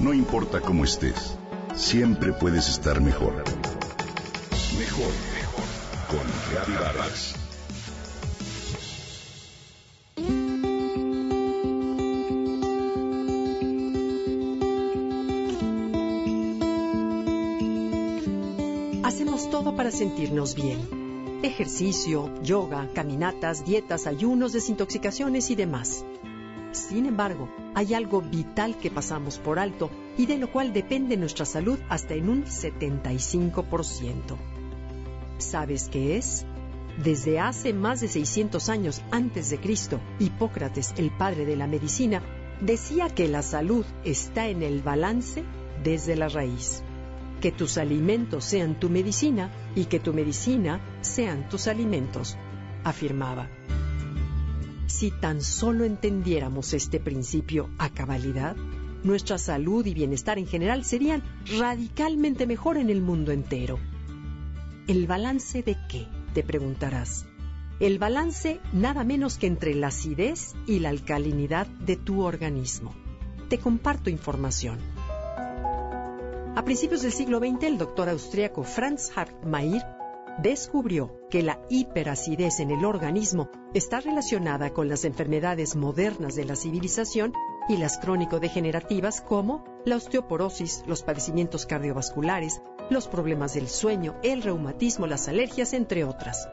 No importa cómo estés, siempre puedes estar mejor. Mejor, mejor. Con Reavivadas. Hacemos todo para sentirnos bien. Ejercicio, yoga, caminatas, dietas, ayunos, desintoxicaciones y demás. Sin embargo, hay algo vital que pasamos por alto y de lo cual depende nuestra salud hasta en un 75%. ¿Sabes qué es? Desde hace más de 600 años antes de Cristo, Hipócrates, el padre de la medicina, decía que la salud está en el balance desde la raíz. Que tus alimentos sean tu medicina y que tu medicina sean tus alimentos, afirmaba. Si tan solo entendiéramos este principio a cabalidad, nuestra salud y bienestar en general serían radicalmente mejor en el mundo entero. ¿El balance de qué? te preguntarás. El balance nada menos que entre la acidez y la alcalinidad de tu organismo. Te comparto información. A principios del siglo XX, el doctor austríaco Franz Hartmeier descubrió que la hiperacidez en el organismo está relacionada con las enfermedades modernas de la civilización y las crónico-degenerativas como la osteoporosis, los padecimientos cardiovasculares, los problemas del sueño, el reumatismo, las alergias, entre otras.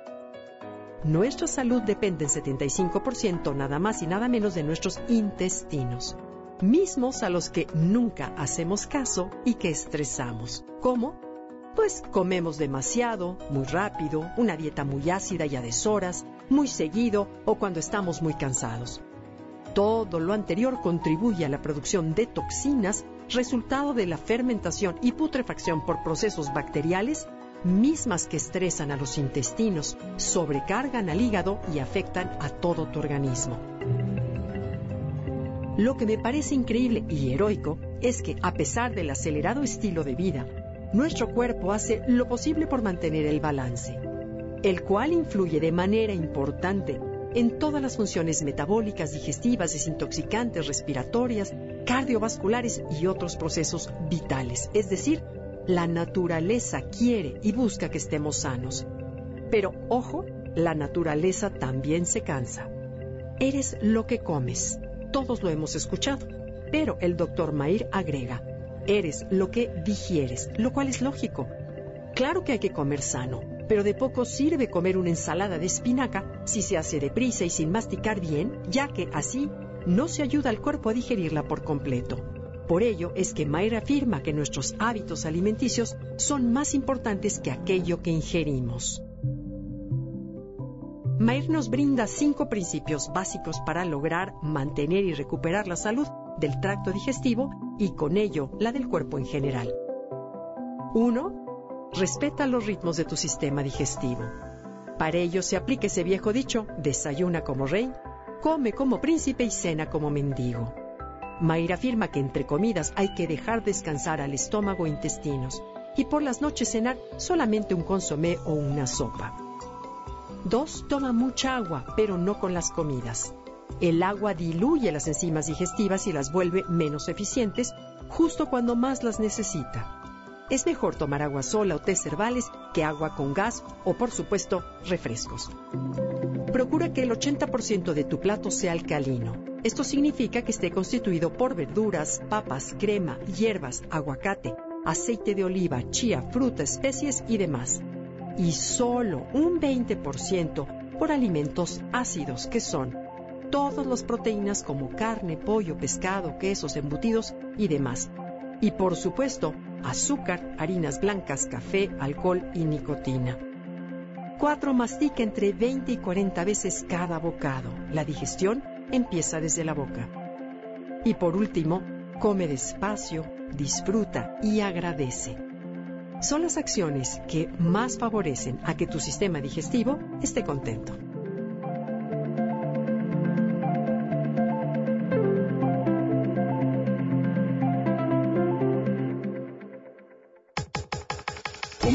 Nuestra salud depende en 75% nada más y nada menos de nuestros intestinos, mismos a los que nunca hacemos caso y que estresamos, como pues comemos demasiado, muy rápido, una dieta muy ácida y a deshoras, muy seguido o cuando estamos muy cansados. Todo lo anterior contribuye a la producción de toxinas, resultado de la fermentación y putrefacción por procesos bacteriales, mismas que estresan a los intestinos, sobrecargan al hígado y afectan a todo tu organismo. Lo que me parece increíble y heroico es que, a pesar del acelerado estilo de vida, nuestro cuerpo hace lo posible por mantener el balance, el cual influye de manera importante en todas las funciones metabólicas, digestivas, desintoxicantes, respiratorias, cardiovasculares y otros procesos vitales. Es decir, la naturaleza quiere y busca que estemos sanos. Pero ojo, la naturaleza también se cansa. Eres lo que comes. Todos lo hemos escuchado. Pero el doctor Mair agrega, Eres lo que digieres, lo cual es lógico. Claro que hay que comer sano, pero de poco sirve comer una ensalada de espinaca si se hace deprisa y sin masticar bien, ya que así no se ayuda al cuerpo a digerirla por completo. Por ello es que Mayra afirma que nuestros hábitos alimenticios son más importantes que aquello que ingerimos. Mayr nos brinda cinco principios básicos para lograr mantener y recuperar la salud del tracto digestivo y con ello la del cuerpo en general. 1. Respeta los ritmos de tu sistema digestivo. Para ello se aplica ese viejo dicho, desayuna como rey, come como príncipe y cena como mendigo. Mayra afirma que entre comidas hay que dejar descansar al estómago e intestinos y por las noches cenar solamente un consomé o una sopa. 2. Toma mucha agua, pero no con las comidas. El agua diluye las enzimas digestivas y las vuelve menos eficientes justo cuando más las necesita. Es mejor tomar agua sola o té herbales que agua con gas o, por supuesto, refrescos. Procura que el 80% de tu plato sea alcalino. Esto significa que esté constituido por verduras, papas, crema, hierbas, aguacate, aceite de oliva, chía, fruta, especies y demás. Y solo un 20% por alimentos ácidos que son todas las proteínas como carne, pollo, pescado, quesos, embutidos y demás. Y por supuesto, azúcar, harinas blancas, café, alcohol y nicotina. 4. Mastica entre 20 y 40 veces cada bocado. La digestión empieza desde la boca. Y por último, come despacio, disfruta y agradece. Son las acciones que más favorecen a que tu sistema digestivo esté contento.